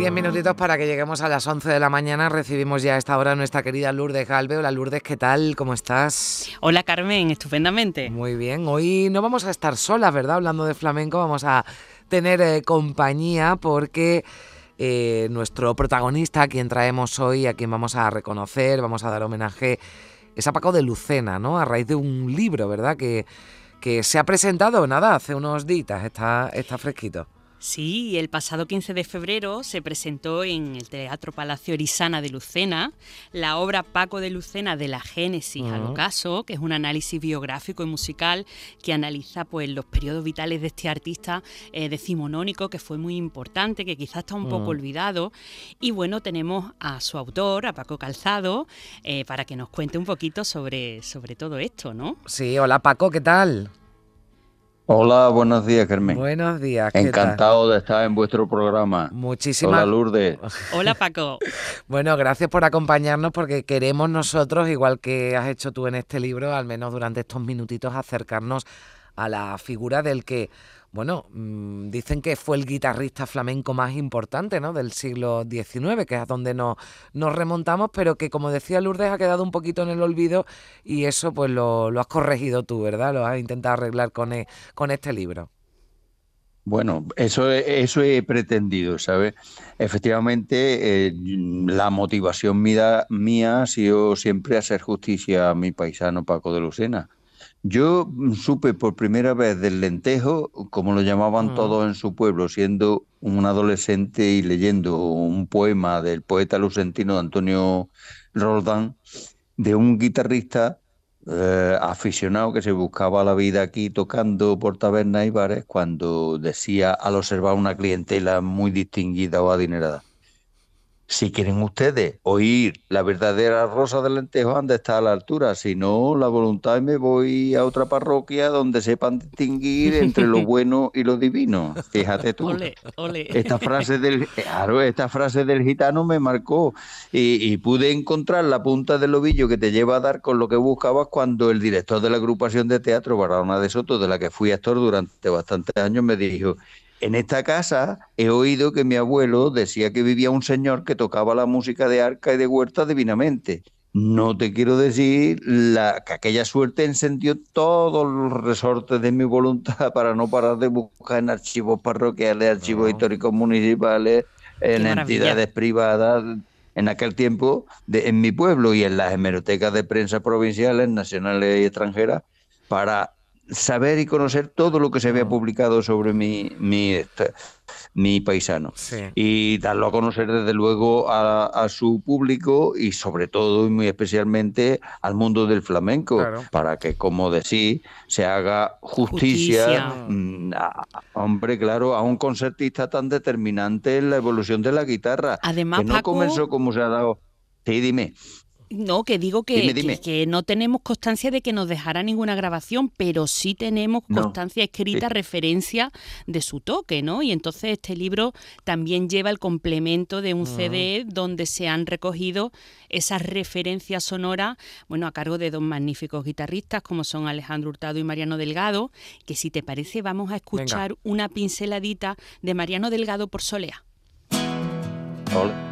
Diez minutitos para que lleguemos a las 11 de la mañana. Recibimos ya a esta hora a nuestra querida Lourdes Galve. Hola Lourdes, ¿qué tal? ¿Cómo estás? Hola Carmen, estupendamente. Muy bien. Hoy no vamos a estar solas, ¿verdad? Hablando de flamenco, vamos a tener eh, compañía porque eh, nuestro protagonista, a quien traemos hoy, a quien vamos a reconocer, vamos a dar homenaje, es a Paco de Lucena, ¿no? A raíz de un libro, ¿verdad? Que, que se ha presentado, nada, hace unos días, está, está fresquito. Sí, el pasado 15 de febrero se presentó en el Teatro Palacio Orisana de Lucena la obra Paco de Lucena de la Génesis al ocaso, que es un análisis biográfico y musical que analiza pues, los periodos vitales de este artista eh, decimonónico que fue muy importante, que quizás está un poco olvidado. Y bueno, tenemos a su autor, a Paco Calzado, eh, para que nos cuente un poquito sobre, sobre todo esto, ¿no? Sí, hola Paco, ¿qué tal? Hola, buenos días, Carmen. Buenos días. Encantado de estar en vuestro programa. Muchísimas Hola, Lourdes. Hola, Paco. bueno, gracias por acompañarnos porque queremos nosotros, igual que has hecho tú en este libro, al menos durante estos minutitos, acercarnos a la figura del que bueno, mm, dicen que fue el guitarrista flamenco más importante ¿no? del siglo XIX, que es a donde nos, nos remontamos, pero que como decía Lourdes ha quedado un poquito en el olvido y eso pues lo, has corregido tú, ¿verdad? Lo has intentado arreglar con, e, con este libro. Bueno, eso, eso he pretendido, ¿sabes? Efectivamente, eh, la motivación mía, mía ha sido siempre hacer justicia a mi paisano Paco de Lucena yo mm, supe por primera vez del lentejo, como lo llamaban mm. todos en su pueblo, siendo un adolescente y leyendo un poema del poeta lucentino Antonio Roldán, de un guitarrista eh, aficionado que se buscaba la vida aquí tocando por tabernas y bares cuando decía al observar una clientela muy distinguida o adinerada. Si quieren ustedes oír la verdadera rosa del lentejo, han de estar a la altura. Si no, la voluntad me voy a otra parroquia donde sepan distinguir entre lo bueno y lo divino. Fíjate tú. Esta frase del, esta frase del gitano me marcó y, pude encontrar la punta del ovillo que te lleva a dar con lo que buscabas cuando el director de la agrupación de teatro Barahona de Soto, de la que fui actor durante bastantes años, me dijo, en esta casa he oído que mi abuelo decía que vivía un señor que tocaba la música de arca y de huerta divinamente. No te quiero decir la, que aquella suerte encendió todos los resortes de mi voluntad para no parar de buscar en archivos parroquiales, archivos históricos municipales, en entidades privadas, en aquel tiempo en mi pueblo y en las hemerotecas de prensa provinciales, nacionales y extranjeras, para saber y conocer todo lo que se había publicado sobre mi, mi, este, mi paisano. Y darlo a conocer desde luego a, su público y sobre todo y muy especialmente al mundo del flamenco, para que, como decís, se haga justicia, mm, hombre, claro, a un concertista tan determinante en la evolución de la guitarra. Además, que no comenzó como se ha dado. Sí, dime. No, que digo que, Que, no tenemos constancia de que nos dejara ninguna grabación, pero sí tenemos constancia escrita, referencia de su toque, ¿no? Y entonces este libro también lleva el complemento de un. CD donde se han recogido esas referencias sonoras, bueno, a cargo de dos magníficos guitarristas como son Alejandro Hurtado y Mariano Delgado, que si te parece vamos a escuchar una pinceladita de Mariano Delgado por Solea. Hola.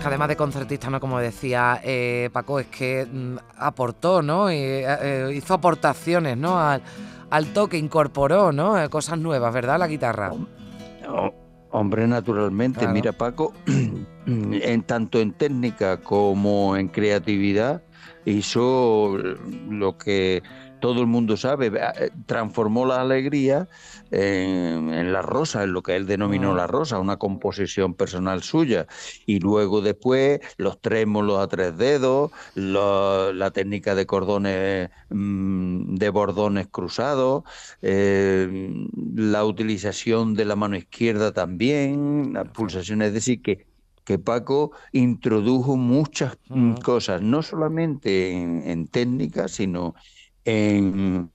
Que además de concertista, ¿no? Como decía eh, Paco, es que mm, aportó, ¿no? Y, eh, eh, hizo aportaciones, ¿no? Al, toque, incorporó, ¿no? cosas nuevas, ¿verdad? La guitarra. Hombre, naturalmente. Mira, Paco, en tanto en técnica como en creatividad, hizo lo que todo el mundo sabe, eh, transformó la alegría en, la rosa, en lo que él denominó la rosa, una composición personal suya. Y luego después los trémolos a tres dedos, la técnica de cordones, mm, de bordones cruzados, eh, la utilización de la mano izquierda también, las pulsaciones, es decir, que que Paco introdujo muchas mm, cosas, no solamente en, técnica, sino en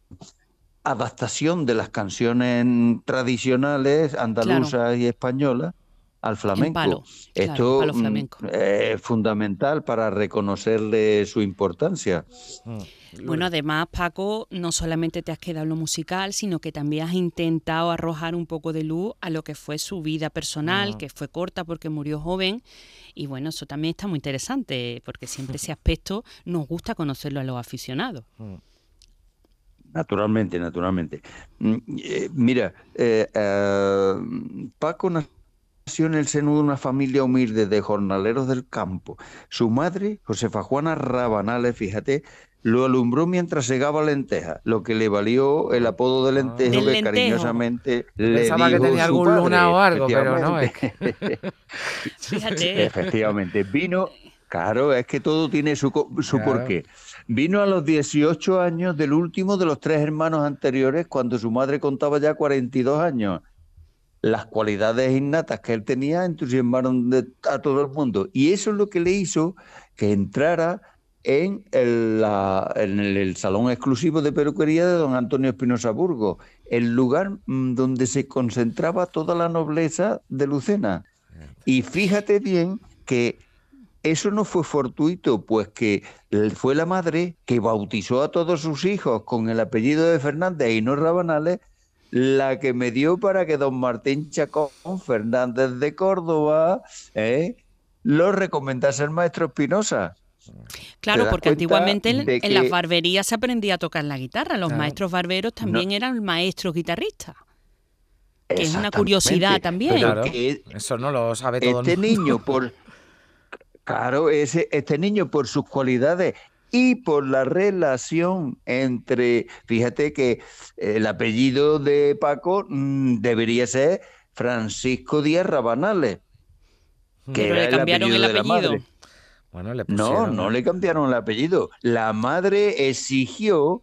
adaptación de las canciones tradicionales andaluzas y españolas al flamenco. Esto mm, es fundamental para reconocerle su importancia. Mm. Bueno, además, Paco, no solamente te has quedado en lo musical, sino que también has intentado arrojar un poco de luz a lo que fue su vida personal, que fue corta porque murió joven. Y bueno, eso también está muy interesante, porque siempre ese aspecto nos gusta conocerlo a los aficionados. Naturalmente, naturalmente. Mm, eh, mira, eh, eh, Paco nació en el seno de una familia humilde de jornaleros del campo. Su madre, Josefa Juana Rabanales, fíjate, lo alumbró mientras segaba lentejas, lo que le valió el apodo de lentejo que cariñosamente le Pensaba que tenía algún luna o algo, pero no. Es Fíjate. Efectivamente, vino, claro, es que todo tiene su, su porqué. Vino a los 18 años del último de los tres hermanos anteriores, cuando su madre contaba ya 42 años. Las cualidades innatas que él tenía entusiasmaron a todo el mundo. Y eso es lo que le hizo que entrara en el, en el, salón exclusivo de peluquería de don Antonio Espinosa Burgo, el lugar mm, donde se concentraba toda la nobleza de Lucena. Y fíjate bien que eso no fue fortuito, pues que fue la madre que bautizó a todos sus hijos con el apellido de Fernández y no Rabanales, la que me dio para que don Martín Chacón Fernández de Córdoba ¿eh? lo recomendase el maestro Espinosa. Claro, porque antiguamente en, las barberías se aprendía a tocar la guitarra. Los maestros barberos también eran maestros guitarristas. Que es una curiosidad también. eso no lo sabe todo Este niño, por. Claro, ese, este niño, por sus cualidades y por la relación entre. Fíjate que el apellido de Paco mm, debería ser Francisco Díaz Rabanales. Que le cambiaron el apellido no, no le cambiaron el apellido. La madre exigió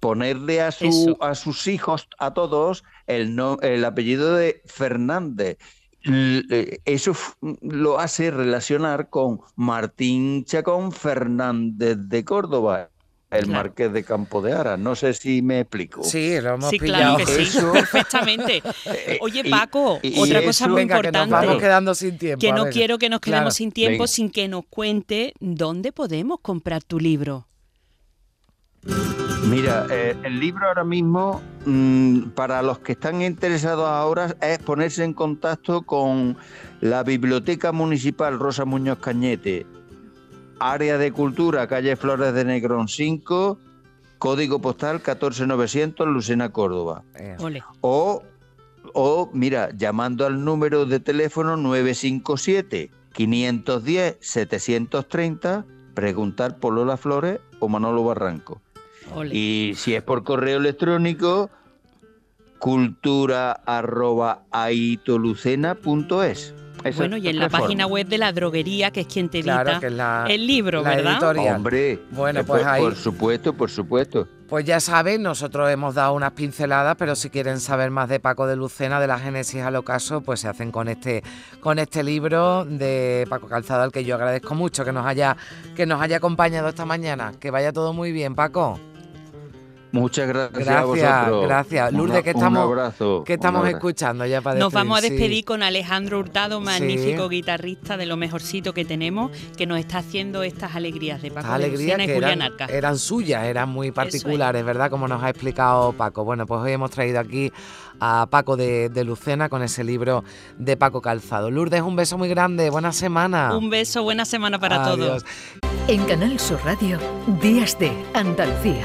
ponerle a, su, a sus hijos, a todos, el, el apellido de Fernández. Eh, eso lo hace relacionar con Martín Chacón Fernández de Córdoba, el Marqués de Campo de Ara. No sé si me explico. Sí, lo hemos sí, Claro que sí, perfectamente. Eh, Oye, Paco, otra cosa muy importante. Que nos vamos quedando sin tiempo. Que no quiero que nos quedemos sin tiempo sin que nos cuente dónde podemos comprar tu libro. Mira, eh, el libro ahora mismo, mm, para los que están interesados ahora, es ponerse en contacto con la Biblioteca Municipal Rosa Muñoz Cañete, Área de Cultura, calle Flores de Negrón 5, código postal 14900, Lucena, Córdoba. O, o, mira, llamando al número de teléfono 957 510 730, preguntar por Lola Flores o Manolo Barranco. Y si es por correo electrónico, cultura arroba bueno, y en la página web de la droguería, que es quien te edita el libro, ¿verdad? Hombre, bueno, pues ahí. Por supuesto, por supuesto. Pues ya saben, nosotros hemos dado unas pinceladas, pero si quieren saber más de Paco de Lucena, de la Génesis al ocaso, pues se hacen con este, con este libro de Paco Calzado, al que yo agradezco mucho que nos haya, que nos haya acompañado esta mañana. Que vaya todo muy bien, Paco. Muchas gracias, gracias a vosotros. Gracias. Lourdes, que estamos, que estamos escuchando ya para Nos vamos a despedir con Alejandro Hurtado, magnífico guitarrista de lo mejorcito que tenemos, que nos está haciendo estas alegrías de Paco y Julián eran, eran suyas, eran muy particulares, ¿verdad? Como nos ha explicado Paco. Bueno, pues hoy hemos traído aquí a Paco de, Lucena con ese libro de Paco Calzado. Lourdes, un beso muy grande, buena semana. Un beso, buena semana para todos. En Canal Sur Radio, Días de Andalucía.